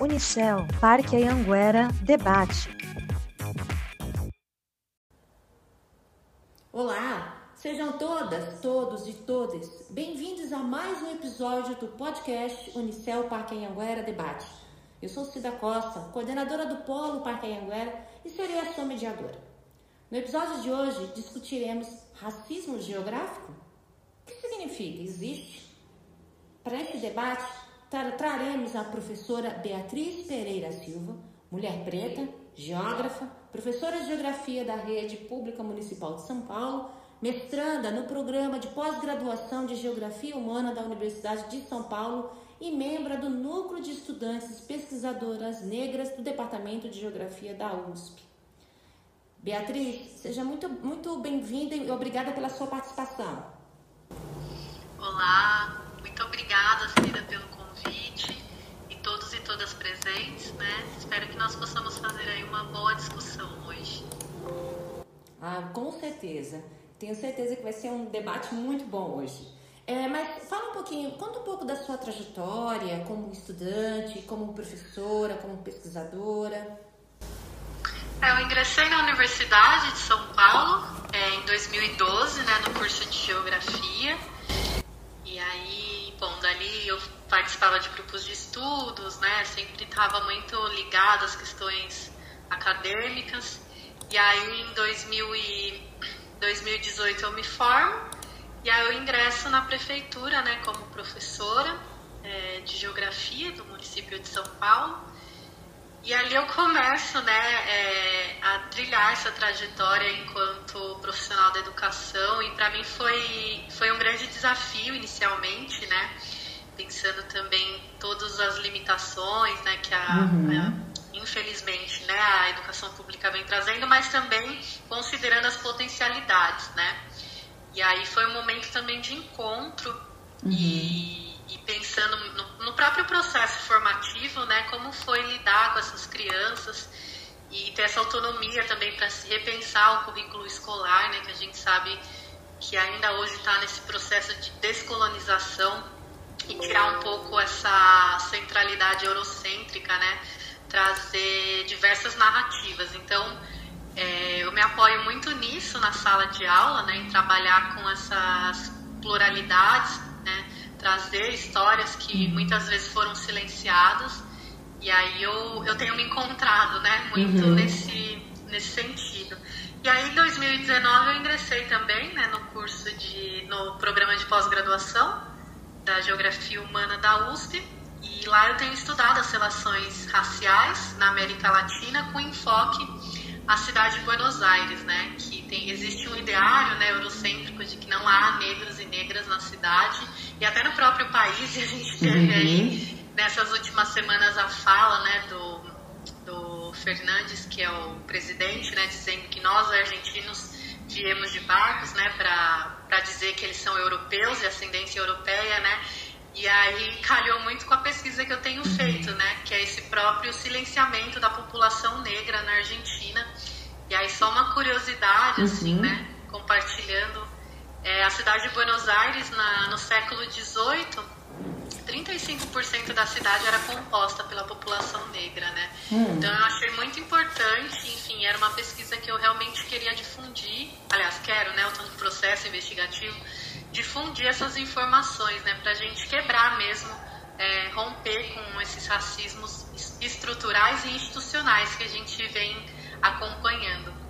Unicel, Parque Anhanguera, debate. Olá, sejam todas, todos e todas bem-vindos a mais um episódio do podcast Unicel Parque Anhanguera Debate. Eu sou Cida Costa, coordenadora do Polo Parque Anhanguera e serei a sua mediadora. No episódio de hoje discutiremos racismo geográfico? O que significa? Existe? Para este debate, traremos a professora Beatriz Pereira Silva, mulher preta, geógrafa, professora de Geografia da Rede Pública Municipal de São Paulo, mestranda no programa de pós-graduação de Geografia Humana da Universidade de São Paulo e membro do Núcleo de Estudantes Pesquisadoras Negras do Departamento de Geografia da USP. Beatriz, seja muito, muito bem-vinda e obrigada pela sua participação. Olá, muito obrigada, presentes, né? Espero que nós possamos fazer aí uma boa discussão hoje. Ah, com certeza. Tenho certeza que vai ser um debate muito bom hoje. É, mas fala um pouquinho, conta um pouco da sua trajetória como estudante, como professora, como pesquisadora. É, eu ingressei na Universidade de São Paulo é, em 2012, né, no curso de Geografia. Eu participava de grupos de estudos, né? Sempre estava muito ligada às questões acadêmicas. E aí, em 2000 e 2018 eu me formo e aí eu ingresso na prefeitura, né, como professora é, de geografia do município de São Paulo. E ali eu começo, né, é, a trilhar essa trajetória enquanto profissional da educação e para mim foi foi um grande desafio inicialmente, né, pensando também todas as limitações, né, que a, uhum. a infelizmente, né, a educação pública vem trazendo, mas também considerando as potencialidades, né. E aí foi um momento também de encontro uhum. e e pensando no, no, próprio processo formativo, né, como foi lidar com essas crianças e ter essa autonomia também para se repensar o currículo escolar, né, que a gente sabe que ainda hoje está nesse processo de descolonização e tirar um pouco essa centralidade eurocêntrica, né, trazer diversas narrativas. Então, é, eu me apoio muito nisso na sala de aula, né, em trabalhar com essas pluralidades, né, trazer histórias que muitas vezes foram silenciadas. E aí eu, eu tenho me encontrado, né, muito uhum. nesse, nesse sentido. E aí em 2019 eu ingressei também, né, no curso de, no programa de pós-graduação da Geografia Humana da USP. E lá eu tenho estudado as relações raciais na América Latina com enfoque à cidade de Buenos Aires, né, que tem, existe um ideário, né, eurocêntrico de que não há negros e negras na cidade e até no próprio país, a gente teve uhum. aí nessas últimas semanas a fala né, do, do Fernandes, que é o presidente, né, dizendo que nós, argentinos, viemos de barcos né, para dizer que eles são europeus e ascendência europeia, né? E aí calhou muito com a pesquisa que eu tenho uhum. feito, né? Que é esse próprio silenciamento da população negra na Argentina. E aí só uma curiosidade, assim, uhum. assim, né? Compartilhando é, a cidade de Buenos Aires, na, no século XVIII, 35% da cidade era composta pela população negra, né? Hum. Então eu achei muito importante, enfim, era uma pesquisa que eu realmente queria difundir, aliás, quero, né? Eu estou no processo investigativo, difundir essas informações, né? Para a gente quebrar mesmo, é, romper com esses racismos estruturais e institucionais que a gente vem acompanhando.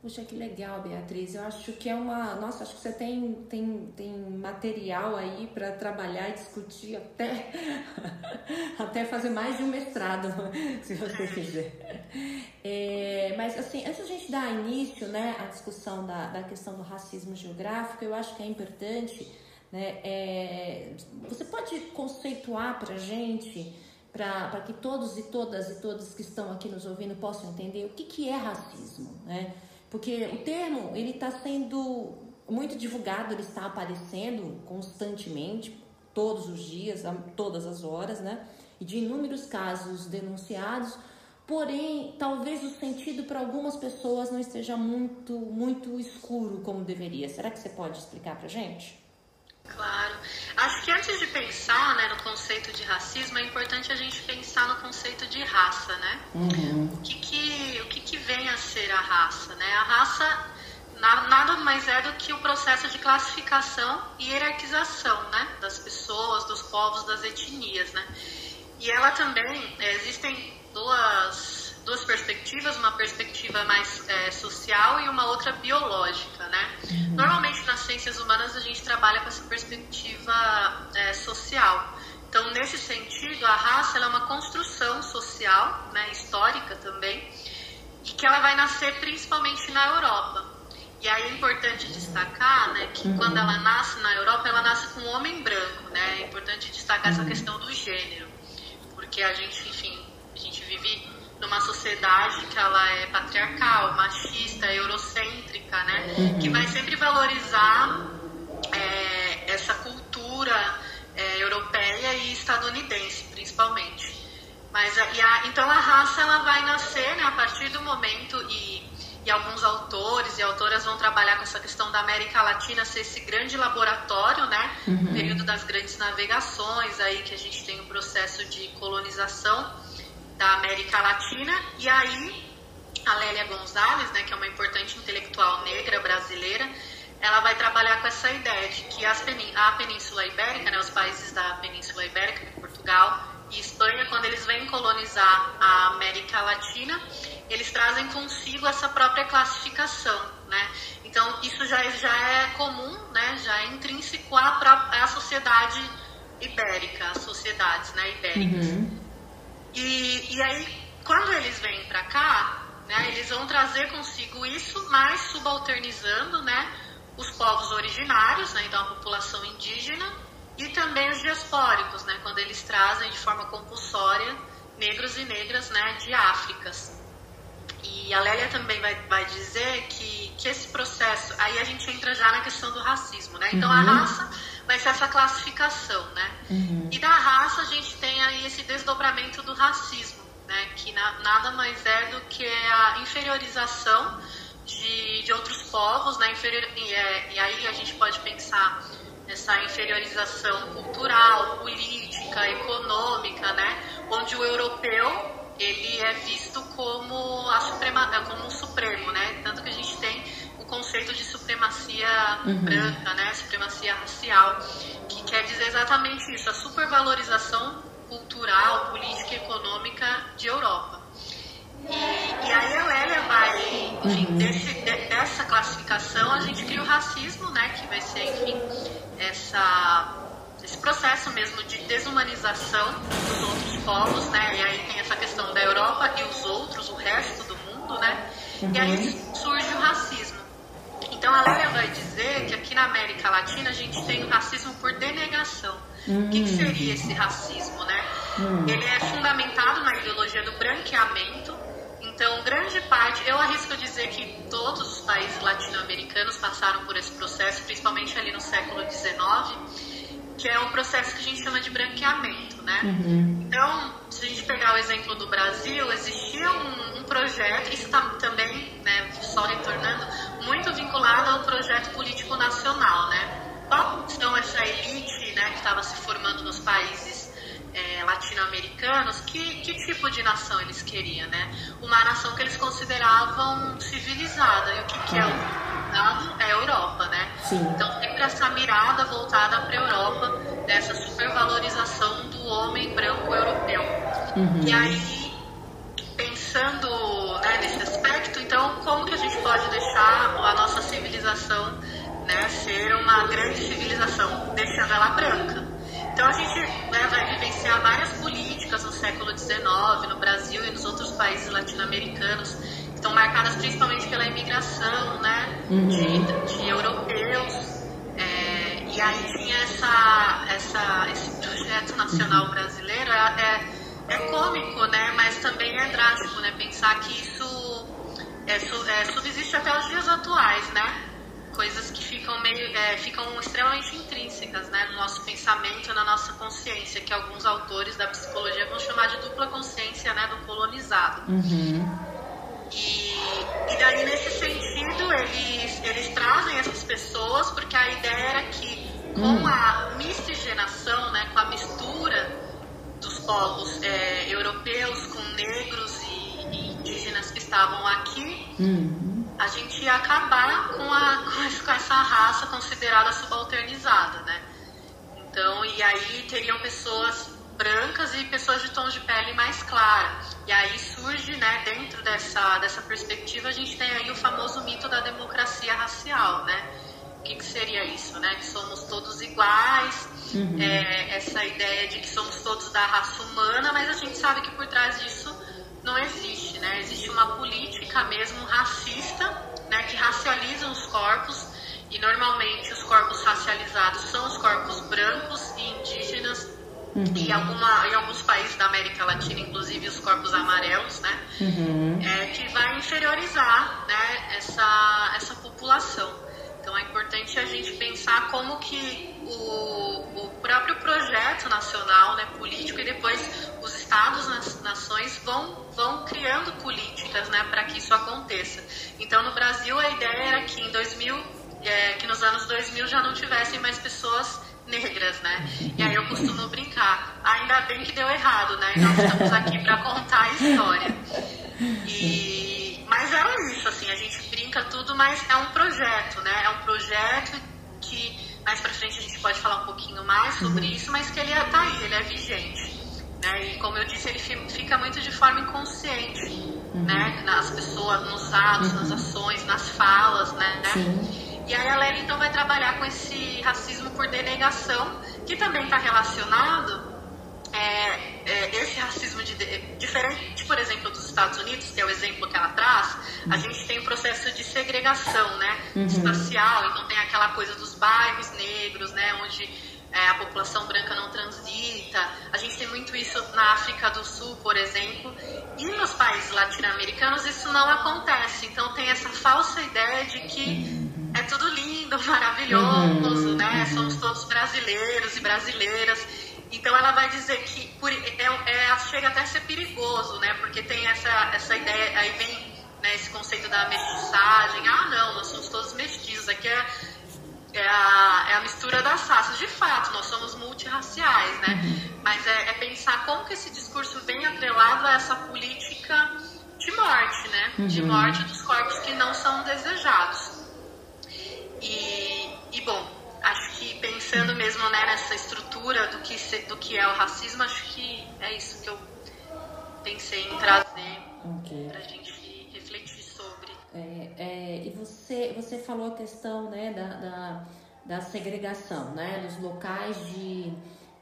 Puxa, que legal, Beatriz. Eu acho que é uma. Nossa, acho que você tem, tem, tem material aí para trabalhar e discutir até, até fazer mais de um mestrado, se você quiser. É, mas, assim, antes a gente dar início né, à discussão da, da questão do racismo geográfico, eu acho que é importante. Né, é, você pode conceituar para a gente, para que todos e todas e todos que estão aqui nos ouvindo possam entender o que, que é racismo, né? Porque o termo ele está sendo muito divulgado, ele está aparecendo constantemente, todos os dias, a todas as horas, né? E de inúmeros casos denunciados, porém, talvez o sentido para algumas pessoas não esteja muito, muito escuro como deveria. Será que você pode explicar para gente? Claro. Acho que antes de pensar né, no conceito de racismo, é importante a gente raça, né? Uhum. O, que, que, ser a raça, né? A raça nada mais é do que o processo de classificação e hierarquização, né? Das pessoas, dos povos, das etnias, né? E ela também, é, existem duas, duas perspectivas, uma perspectiva mais é, social e uma outra biológica, né? Uhum. Normalmente nas ciências humanas a gente trabalha com essa perspectiva é, social. Então, nesse sentido, a raça é uma construção social, né, histórica também, que ela vai nascer principalmente na Europa. E aí é importante destacar né, que uhum. quando ela nasce na Europa, ela nasce com um homem branco. Né? É importante destacar uhum. essa questão do gênero, porque a gente, enfim, a gente vive numa sociedade que ela é patriarcal, machista, eurocêntrica, né? Uhum. Que vai sempre valorizar é, essa cultura é, europeia e estadunidense, principalmente. Mas a, a, então a raça ela vai nascer né, a partir do momento e, e alguns autores e autoras vão trabalhar com essa questão da América Latina ser esse grande laboratório, né? Uhum. Período das grandes navegações aí que a gente tem o um processo de colonização da América Latina e aí a Lélia Gonzalez, né, que é uma importante intelectual negra brasileira, ela vai trabalhar com essa ideia de que penin a Península Ibérica, né, os países da Península Ibérica, Portugal e Espanha, quando eles vêm colonizar a América Latina, eles trazem consigo essa própria classificação, né? Então isso já, já é comum, né? Já é intrínseco à, própria, à sociedade ibérica, às sociedades, né, ibéricas. Uhum. E, e aí, quando eles vêm para cá, né, eles vão trazer consigo isso, mas subalternizando, né? os povos originários, né, então a população indígena, e também os diaspóricos, né, quando eles trazem de forma compulsória negros e negras né, de Áfricas. E a Lélia também vai, vai dizer que, que esse processo, aí a gente entra já na questão do racismo, né? Então uhum. a raça vai ser essa classificação, né? Uhum. E da raça a gente tem aí esse desdobramento do racismo, né? Que na, nada mais é do que a inferiorização de, de outros povos, né? Inferior, e, é, e aí a gente pode pensar nessa inferiorização cultural, política, econômica, né? Onde o europeu ele é visto como a suprema, como um supremo, né? Tanto que a gente tem o conceito de supremacia uhum. branca, né? Supremacia racial, que quer dizer exatamente isso, a supervalorização cultural, política e econômica de Europa. E, aí a Lélia vai, enfim, uhum. desse, de, dessa classificação a gente cria o racismo, né, que vai ser, enfim, essa, esse processo mesmo de desumanização dos outros povos, né, e aí tem essa questão da Europa e os outros, o resto do mundo, né, uhum. e aí uhum. surge o racismo. Então a Lélia vai dizer que aqui na América Latina a gente tem o racismo por denegação. Uhum. O que, que, seria esse racismo, né? Uhum. Ele é fundamentado na ideologia do branqueamento, então, grande parte, eu arrisco dizer que todos os países latino-americanos passaram por esse processo, principalmente ali no século XIX, que é um processo que a gente chama de branqueamento, né? Uhum. Então, se a gente pegar o exemplo do Brasil, existia um, um projeto, isso está também, né, só retornando, muito vinculado ao projeto político nacional, né? Qual são essa elite, né, que estava se formando nos países é, latino-americanos, que, que tipo de nação eles queriam, né? Uma nação que eles consideravam civilizada. E o que, que é o É a Europa, né? Sim. Então, sempre essa mirada voltada para a Europa, dessa supervalorização do homem branco europeu. Uhum. E aí, pensando né, nesse aspecto, então, como que a gente pode deixar a nossa civilização né, ser uma grande civilização, deixando ela branca? Então a gente né, vai vivenciar várias políticas no século XIX, no Brasil e nos outros países latino-americanos, que estão marcadas principalmente pela imigração né, uhum. de, de, europeus. É, e aí tinha essa, essa, esse projeto nacional uhum. brasileiro, é, é, é cômico, né, mas também é drástico né, pensar que isso é, é, subsiste até os dias atuais, né? Coisas que ficam meio é, ficam extremamente intrínsecas né, no nosso pensamento na nossa consciência que alguns autores da psicologia vão chamar de dupla consciência né, do colonizado uhum. e, e daí nesse sentido eles eles trazem essas pessoas porque a ideia era que com uhum. a miscigenação né com a mistura dos povos é, europeus com negros e, e, indígenas que estavam aqui, uhum. A gente ia acabar com, a, com essa raça considerada subalternizada, né? Então, e aí teriam pessoas brancas e pessoas de tons de pele mais clara. E aí surge, né, dentro dessa, dessa perspectiva, a gente tem aí o famoso mito da democracia racial, né? O que, que seria isso, né? Que somos todos iguais, uhum. é, essa ideia de que somos todos da raça humana, mas a gente sabe que por trás disso não existe, né? Existe uma política mesmo racista, né, que racializa os corpos e normalmente os corpos racializados são os corpos brancos e indígenas Uhum. E alguma, em alguns países da América Latina, inclusive os corpos amarelos, né? Uhum. É, que vai inferiorizar né, essa, essa população. Então é importante a gente pensar como que o, o próprio projeto nacional, né, político, e depois estados, nas nações vão, vão criando políticas né, para que isso aconteça. Então no Brasil a ideia era que em 2000, é, que nos anos 2000 já não tivessem mais pessoas negras, né? E aí eu costumo brincar, ainda bem que deu errado, né? E nós estamos aqui para contar a história. E, mas é isso, assim, a gente brinca tudo, mas é um projeto, né? É um projeto que mais para frente a gente pode falar um pouquinho mais sobre uhum. isso, mas que ele tá aí, ele é vigente. Né? E como eu disse, ele fica muito de forma inconsciente, uhum. né? Nas pessoas, nos atos, uhum. nas ações, nas falas, né? Sim. E aí a Lely então vai trabalhar com esse racismo por denegação, que também está relacionado é, é, esse racismo de, diferente, por exemplo, dos Estados Unidos, que é o exemplo que ela traz, a uhum. gente tem um processo de segregação, né, uhum. espacial, então tem aquela coisa dos bairros negros, né, onde é, a população branca não transita. A gente tem muito isso na África do Sul, por exemplo, e nos países latino-americanos isso não acontece. Então tem essa falsa ideia de que é tudo lindo, maravilhoso, né? Uhum. Somos todos brasileiros e brasileiras. Então ela vai dizer que por, é, é, chega até a ser perigoso, né? Porque tem essa, essa ideia, aí vem né, esse conceito da mestiçagem. Ah, não, nós somos todos mestiços. Aqui é, é, a, é a mistura das raças. De fato, nós somos multirraciais, né? Uhum. Mas é, é pensar como que esse discurso vem atrelado a essa política de morte, né? De uhum. morte dos corpos que não são desejados. E, e bom, acho que pensando mesmo né, nessa estrutura do que, do que é o racismo, acho que é isso que eu pensei em trazer okay. para a gente você, você falou a questão né, da, da, da segregação, né, nos locais de,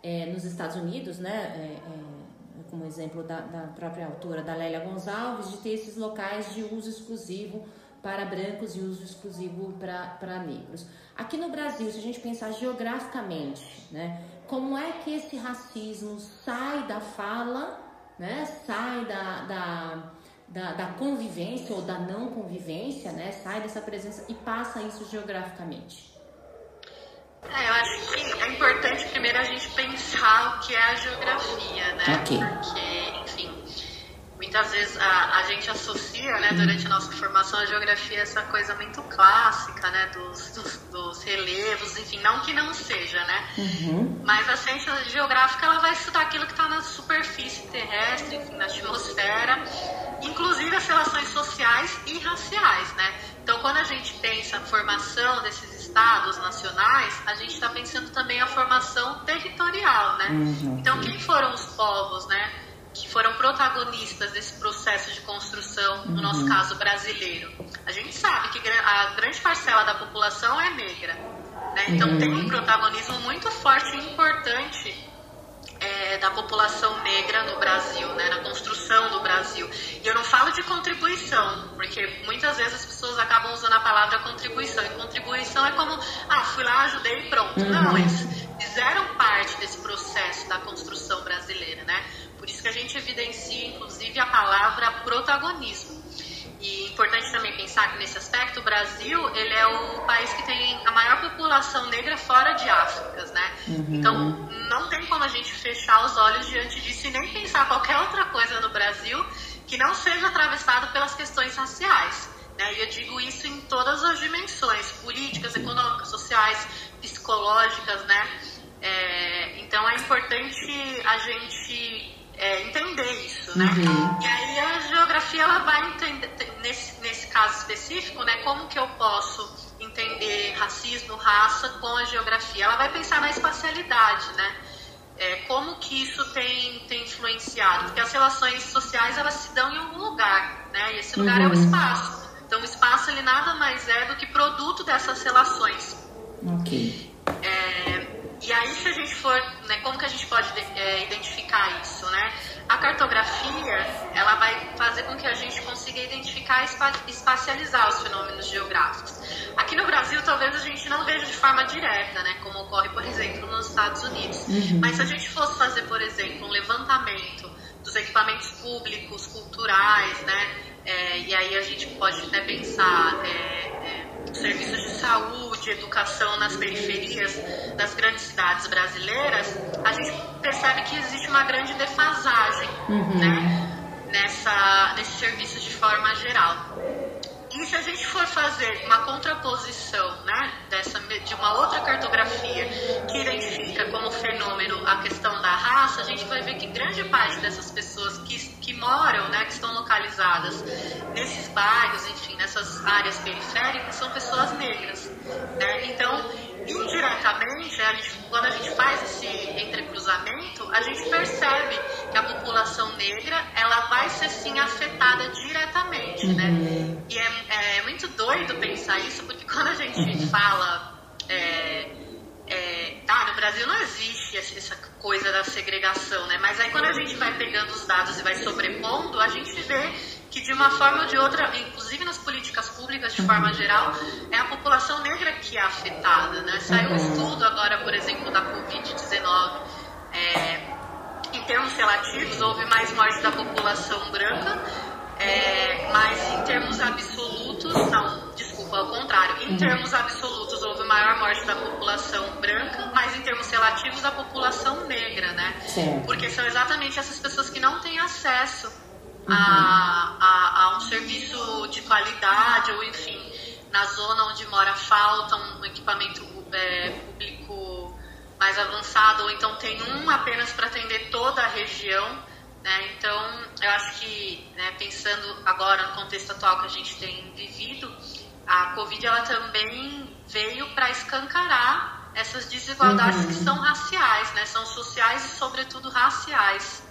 é, nos Estados Unidos, né, é, é, como exemplo da, da própria autora, da Lélia Gonçalves, de ter esses locais de uso exclusivo para brancos e uso exclusivo para negros. Aqui no Brasil, se a gente pensar geograficamente, né, como é que esse racismo sai da fala, né, sai da, da, da, da convivência ou da não convivência, né, sai dessa presença e passa isso geograficamente? É, eu acho que é importante primeiro a gente pensar o que é a geografia, né? Okay. Porque, enfim, muitas vezes a, a gente associa, né, durante a nossa formação, a geografia essa coisa muito clássica, né, dos, dos, dos relevos, enfim, não que não seja, né, uhum. mas a ciência geográfica ela vai estudar aquilo que está na superfície terrestre, enfim, na atmosfera, inclusive as relações sociais e raciais, né. Então, quando a gente pensa a formação desses estados nacionais, a gente está pensando também a formação territorial, né. Uhum. Então, quem foram os povos, né? que foram protagonistas desse processo de construção, no nosso uhum. caso brasileiro. A gente sabe que a grande parcela da população é negra, né? então uhum. tem um protagonismo muito forte e importante é, da população negra no Brasil, né, na construção do Brasil. E eu não falo de contribuição, porque muitas vezes as pessoas acabam usando a palavra contribuição. E contribuição é como, ah, fui lá, ajudei e pronto. Uhum. Não, eles fizeram parte desse processo da construção brasileira, né? Por isso que a gente evidencia, inclusive, a palavra protagonismo. Importante também pensar que nesse aspecto o Brasil ele é o país que tem a maior população negra fora de África, né? Uhum. Então não tem como a gente fechar os olhos diante disso e nem pensar qualquer outra coisa no Brasil que não seja atravessado pelas questões raciais. Né? E eu digo isso em todas as dimensões, políticas, econômicas, sociais, psicológicas, né? É, então é importante a gente é, entender isso, né? Uhum. E aí a geografia ela vai entender, nesse, nesse caso específico, né, como que eu posso entender racismo, raça com a geografia. Ela vai pensar na espacialidade, né? É, como que isso tem, tem influenciado? Porque as relações sociais elas se dão em algum lugar, né? E esse lugar uhum. é o uhum. espaço. Então o espaço ele nada mais é do que produto dessas relações. Ok. É, aí, se a gente for, né, como que a gente pode é, identificar isso, né? A cartografia, ela vai fazer com que a gente consiga identificar e espacializar os fenômenos geográficos. Aqui no Brasil, talvez a gente não veja de forma direta, né, como ocorre, por exemplo, nos Estados Unidos. Uhum. Mas se a gente fosse fazer, por exemplo, um levantamento dos equipamentos públicos, culturais, né, é, e aí a gente pode até pensar é, é, serviços de saúde, educação nas periferias das grandes cidades brasileiras, a gente percebe que existe uma grande defasagem uhum. né, nessa, nesses serviços de forma geral. E se a gente for fazer uma contraposição né, dessa, de uma outra cartografia que identifica como fenômeno a questão da raça, a gente vai ver que grande parte dessas pessoas que, que moram, né, que estão localizadas nesses bairros, enfim, nessas áreas periféricas, são pessoas negras. Né? Então, indiretamente, a gente, quando a gente faz esse entrecruzamento, a gente percebe que a população negra ela vai ser sim afetada diretamente, né? Uhum. E é, é, muito doido pensar isso, porque quando a gente uhum. fala é, é, tá, no Brasil não existe essa coisa da segregação, né? Mas aí quando a gente vai pegando os dados e vai sobrepondo, a gente vê que de uma forma ou de outra, inclusive nas políticas públicas de forma geral, é a população negra que é afetada, né? Saiu um uhum. estudo agora, por exemplo, da Covid-19, é, em termos relativos, houve mais morte da população branca, é, mas em termos absolutos, não, desculpa, ao contrário, em uhum. termos absolutos houve maior morte da população branca, mas em termos relativos da população negra, né? Sim. Porque são exatamente essas pessoas que não têm acesso a, a, a, um serviço de qualidade, ou enfim, na zona onde mora falta um equipamento é, público mais avançado, ou então tem um apenas para atender toda a região. Né? Então, eu acho que, né, pensando agora no contexto atual que a gente tem vivido, a Covid ela também veio para escancarar essas desigualdades uhum. que são raciais, né? são sociais e, sobretudo, raciais.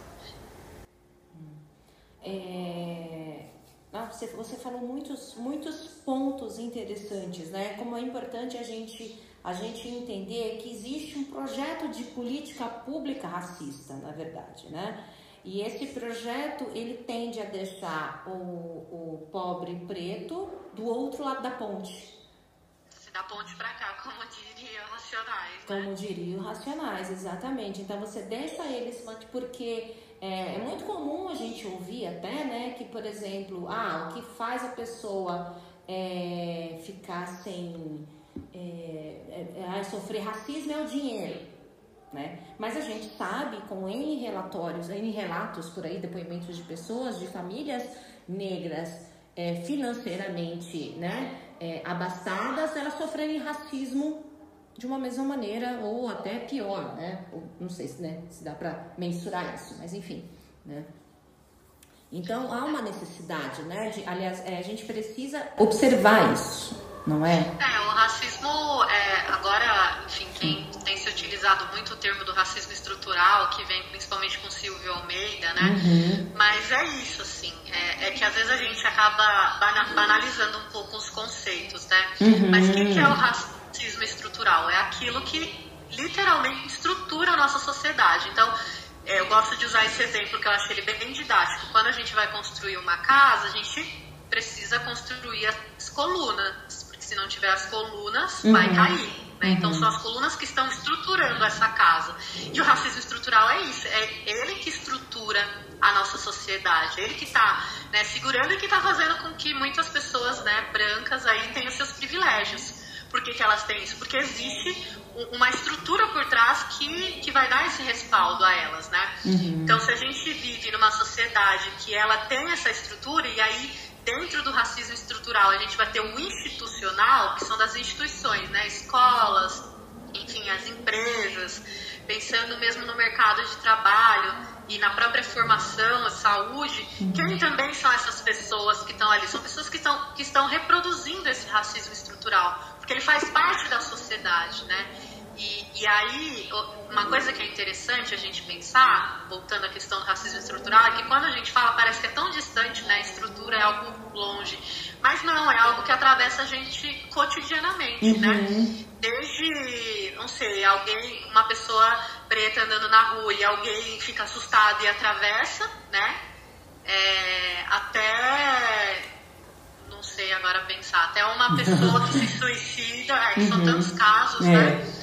É... Ah, você, você falou muitos, muitos pontos interessantes, né? Como é importante a gente, a gente entender que existe um projeto de política pública racista, na verdade, né? E esse projeto ele tende a deixar o, o pobre preto do outro lado da ponte. Da ponte para cá, como diriam racionais. Né? Como diriam racionais, exatamente. Então você deixa eles porque é, é, muito comum a gente ouvir até, né, que, por exemplo, ah, o que faz a pessoa é, ficar sem é, é, é sofrer racismo é o dinheiro, né? Mas a gente sabe, com N relatórios, N relatos por aí, depoimentos de pessoas, de famílias negras é, financeiramente, né, abastadas, elas sofrerem racismo de uma mesma maneira ou até pior, né? Ou, não sei se, né, se dá para mensurar isso, mas enfim, né? Então há uma necessidade, né? De, aliás, é, a gente precisa observar isso, não é? É, o racismo, é, agora, enfim, quem tem se utilizado muito o termo do racismo estrutural, que vem principalmente com Silvio Almeida, né? Uhum. Mas é isso, assim, é, é, que às vezes a gente acaba banalizando um pouco os conceitos, né? Uhum. Mas o que, é o racismo? estrutural, é aquilo que literalmente estrutura a nossa sociedade. Então, é, eu gosto de usar esse exemplo que eu achei ele bem didático. Quando a gente vai construir uma casa, a gente precisa construir as colunas, se não tiver as colunas, uhum. vai cair. Né? Então, são as colunas que estão estruturando essa casa. E o racismo estrutural é isso, é ele que estrutura a nossa sociedade, ele que está né, segurando e que está fazendo com que muitas pessoas né, brancas aí tenham seus privilégios. Por que, que elas têm isso? Porque existe uma estrutura por trás que, que vai dar esse respaldo a elas, né? Uhum. Então, se a gente vive numa sociedade que ela tem essa estrutura, e aí dentro do racismo estrutural a gente vai ter o institucional, que são das instituições, né? Escolas, enfim, as empresas, pensando mesmo no mercado de trabalho, e na própria formação, saúde, quem também são essas pessoas que estão ali? São pessoas que estão, que estão reproduzindo esse racismo estrutural, porque ele faz parte da sociedade, né? E, e aí, uma coisa que é interessante a gente pensar, voltando à questão do racismo estrutural, é que quando a gente fala parece que é tão distante, né? A estrutura é algo longe. Mas não, é algo que atravessa a gente cotidianamente, né? uhum. né? Desde, não sei, alguém, uma pessoa preta andando na rua e alguém fica assustado e atravessa, né? É, até não sei agora pensar, até uma pessoa que se suicida, é, que uhum. são tantos casos, é. né?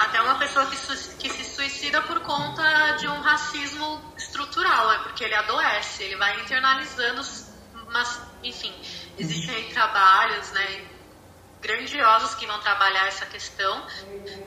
Até uma pessoa que, que se suicida por conta de um racismo estrutural, é porque ele adoece, ele vai internalizando, mas, enfim, existem trabalhos, né? Grandiosos que vão trabalhar essa questão.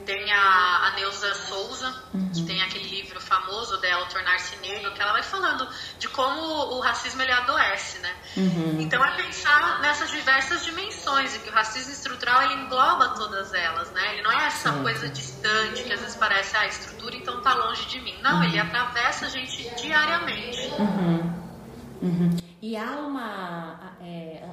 Tem a, a Neuza Souza, uhum. que tem aquele livro famoso dela, Tornar-se Negro, que ela vai falando de como o racismo ele adoece, né? Uhum. Então é pensar nessas diversas dimensões e que o racismo estrutural ele engloba todas elas, né? Ele não é essa coisa distante que às vezes parece ah, a estrutura então tá longe de mim. Não, uhum. ele atravessa a gente diariamente. Uhum. Uhum. E há uma é,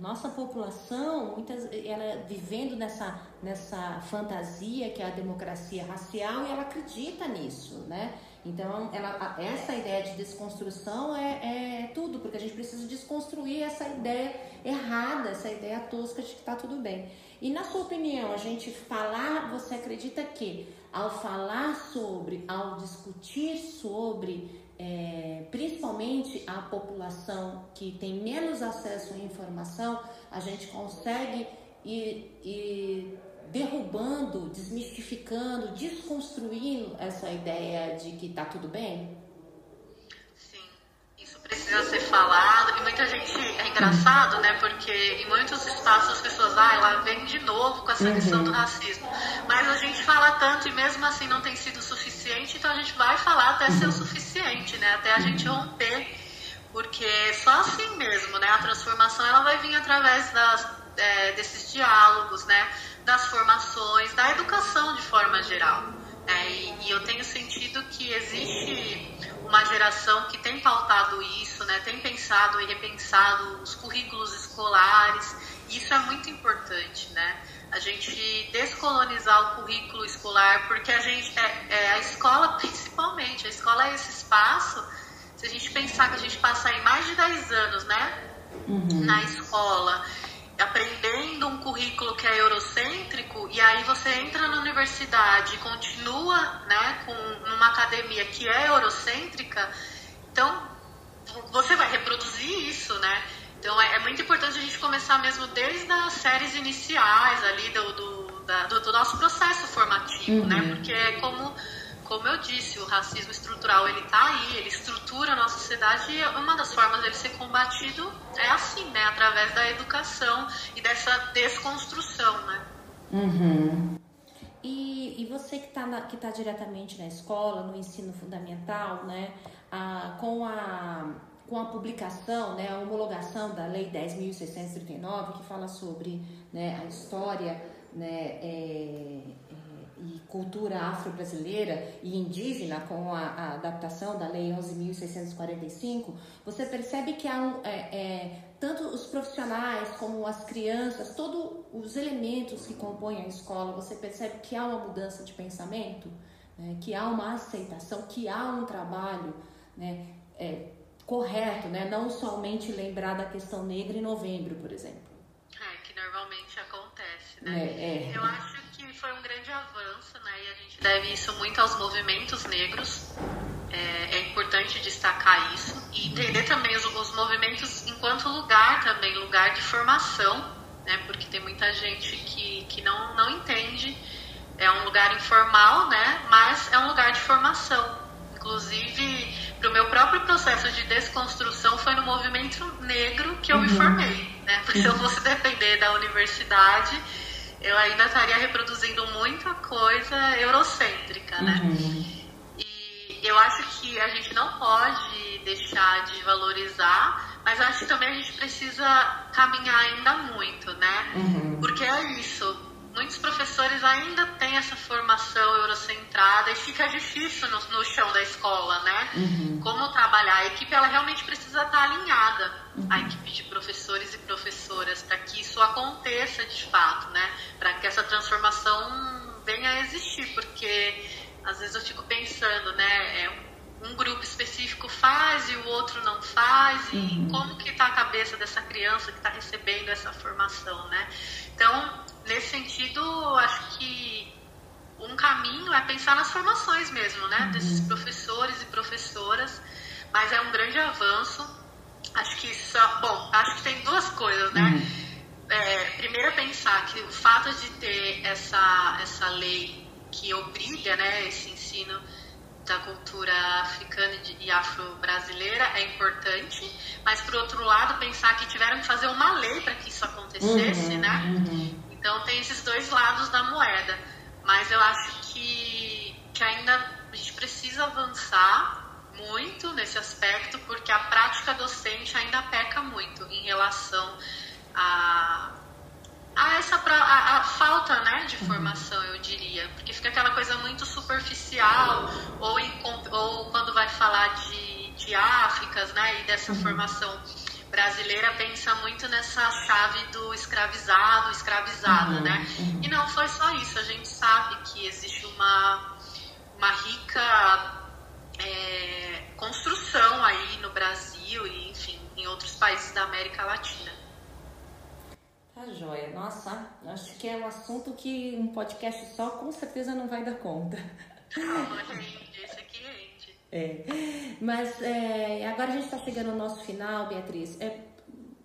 nossa população, muitas, ela vivendo nessa, nessa fantasia que é a democracia racial e ela acredita nisso, né? Então, ela, essa ideia de desconstrução é, é tudo, porque a gente precisa desconstruir essa ideia errada, essa ideia tosca de que está tudo bem. E na sua opinião, a gente falar, você acredita que ao falar sobre, ao discutir sobre é, principalmente a população que tem menos acesso à informação, a gente consegue ir, ir derrubando, desmistificando, desconstruindo essa ideia de que está tudo bem? precisa ser falado e muita gente é engraçado, né? Porque em muitos espaços as pessoas, ah, ela vem de novo com essa uhum. questão do racismo. Mas a gente fala tanto e mesmo assim não tem sido suficiente, então a gente vai falar até ser o suficiente, né? Até a gente romper, porque só assim mesmo, né? A transformação ela vai vir através das, é, desses diálogos, né? Das formações, da educação de forma geral. É, e, e, eu tenho sentido que existe uma geração que tem pautado isso, né, tem pensado e repensado os currículos escolares, isso é muito importante, né? A gente descolonizar o currículo escolar, porque a gente é, é a escola principalmente, a escola é esse espaço. Se a gente pensar que a gente passa aí mais de 10 anos, né, uhum. na escola, aprendendo um currículo que é eurocêntrico e aí você entra na universidade e continua né, com uma academia que é eurocêntrica, então você vai reproduzir isso, né? Então é, é muito importante a gente começar mesmo desde as séries iniciais ali do, do, da, do, do nosso processo formativo, né? uhum. né? Porque é como como eu disse, o racismo estrutural ele está aí, ele estrutura a nossa sociedade e uma das formas dele ser combatido é assim, né, através da educação e dessa desconstrução, né? Uhum. E, e você que está que tá diretamente na escola, no ensino fundamental, né, a, com a com a publicação, né, a homologação da Lei 10.639, que fala sobre né, a história né, é, e cultura afro-brasileira e indígena com a, a, adaptação da Lei 11.645, você percebe que há um, é, é, tanto os profissionais como as crianças, todos os elementos que compõem a escola, você percebe que há uma mudança de pensamento, né, que há uma aceitação, que há um trabalho né, é, correto, né, não somente lembrar da questão negra em novembro, por exemplo. É, que normalmente acontece, né? É, é. Eu acho foi um grande avanço, né? E a gente deve isso muito aos movimentos negros. É, é importante destacar isso e entender também os, os, movimentos enquanto lugar também, lugar de formação, né? Porque tem muita gente que, que não, não entende. É um lugar informal, né? Mas é um lugar de formação. Inclusive, para o meu próprio processo de desconstrução foi no movimento negro que eu uhum. me formei, né? Porque se eu fosse depender da universidade eu ainda estaria reproduzindo muita coisa eurocêntrica, né? Uhum. E eu acho que a gente não pode deixar de valorizar, mas acho que também a gente precisa caminhar ainda muito, né? Uhum. Porque é isso. Muitos professores ainda têm essa formação eurocentrada e fica difícil no, no chão da escola, né? Uhum. Como trabalhar? A equipe ela realmente precisa estar alinhada, uhum. a equipe de professores e professoras, para que isso aconteça de fato, né? Para que essa transformação venha a existir, porque às vezes eu fico pensando, né? É um grupo específico faz e o outro não faz, e uhum. como que está a cabeça dessa criança que está recebendo essa formação, né? Então, nesse sentido, acho que um caminho é pensar nas formações mesmo, né? Uhum. Desses professores e professoras, mas é um grande avanço. Acho que só, bom, acho que tem duas coisas, né? Uhum. É, primeiro pensar que o fato de ter essa, essa lei que obriga, né, esse ensino da cultura africana e afro-brasileira é importante, mas por outro lado pensar que tiveram que fazer uma lei para que isso acontecesse, uhum, né? Uhum. Então tem esses dois lados da moeda, mas eu acho que, que ainda a gente precisa avançar muito nesse aspecto, porque a prática docente ainda peca muito em relação a, a essa a, a falta né, de formação, eu diria, porque fica aquela coisa muito superficial, ou, em, ou quando vai falar de, de Áfricas né, e dessa uhum. formação brasileira pensa muito nessa chave do escravizado, escravizada, uhum, né? Uhum. E não foi só isso, a gente sabe que existe uma, uma rica é, construção aí no Brasil e, enfim, em outros países da América Latina. Tá joia. Nossa, acho que é um assunto que um podcast só com certeza não vai dar conta. Gente, esse aqui é. Mas é, agora a gente está chegando ao nosso final, Beatriz. É,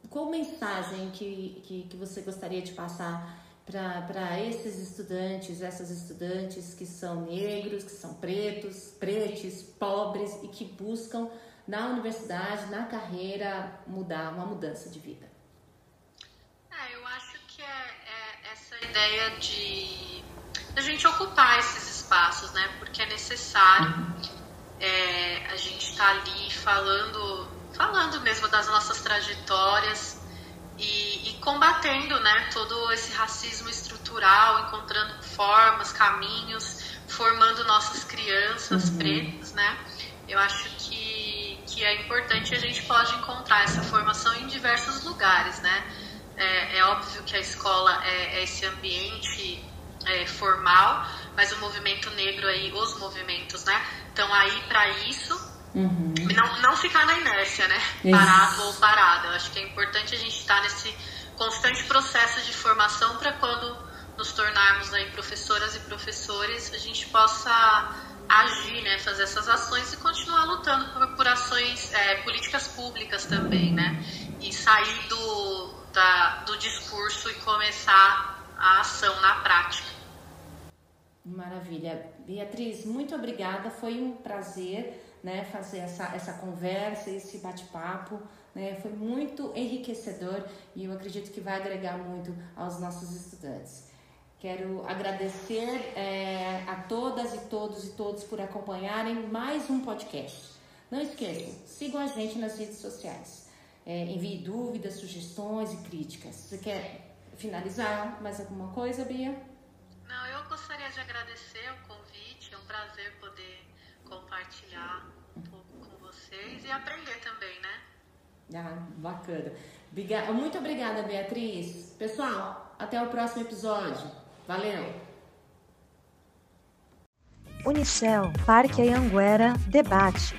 qual mensagem que, que, que você gostaria de passar para esses estudantes, essas estudantes que são negros, que são pretos, pretos, pobres e que buscam na universidade, na carreira, mudar, uma mudança de vida? É, eu acho que é, é essa ideia de a gente ocupar esses espaços, né? Porque é necessário. É, a gente está ali falando, falando mesmo das nossas trajetórias e, e, combatendo né, todo esse racismo estrutural, encontrando formas, caminhos, formando nossas crianças uhum. pretas, né? Eu acho que, que é importante a gente pode encontrar essa formação em diversos lugares, né? É, é óbvio que a escola é, é esse ambiente é, formal, mas o movimento negro aí, os movimentos, né, estão aí para isso. Uhum. Não, não ficar na inércia, né? Parado ou parado. Eu acho que é importante a gente estar nesse constante processo de formação para quando nos tornarmos aí professoras e professores, a gente possa agir, né? Fazer essas ações e continuar lutando por, por ações, é, políticas públicas também, né? E sair do, da, do discurso e começar a ação na prática. Maravilha. Beatriz, muito obrigada. Foi um prazer né, fazer essa, essa conversa, esse bate-papo. Né? Foi muito enriquecedor e eu acredito que vai agregar muito aos nossos estudantes. Quero agradecer é, a todas e todos e todos por acompanharem mais um podcast. Não esqueçam, sigam a gente nas redes sociais. É, envie dúvidas, sugestões e críticas. Você quer finalizar mais alguma coisa, Bia? Não, eu gostaria de agradecer o convite. É um prazer poder compartilhar um pouco com vocês e aprender também, né? Ah, bacana. Muito obrigada, Beatriz. Pessoal, até o próximo episódio. Valeu! Unicel, Parque Anhanguera, debate.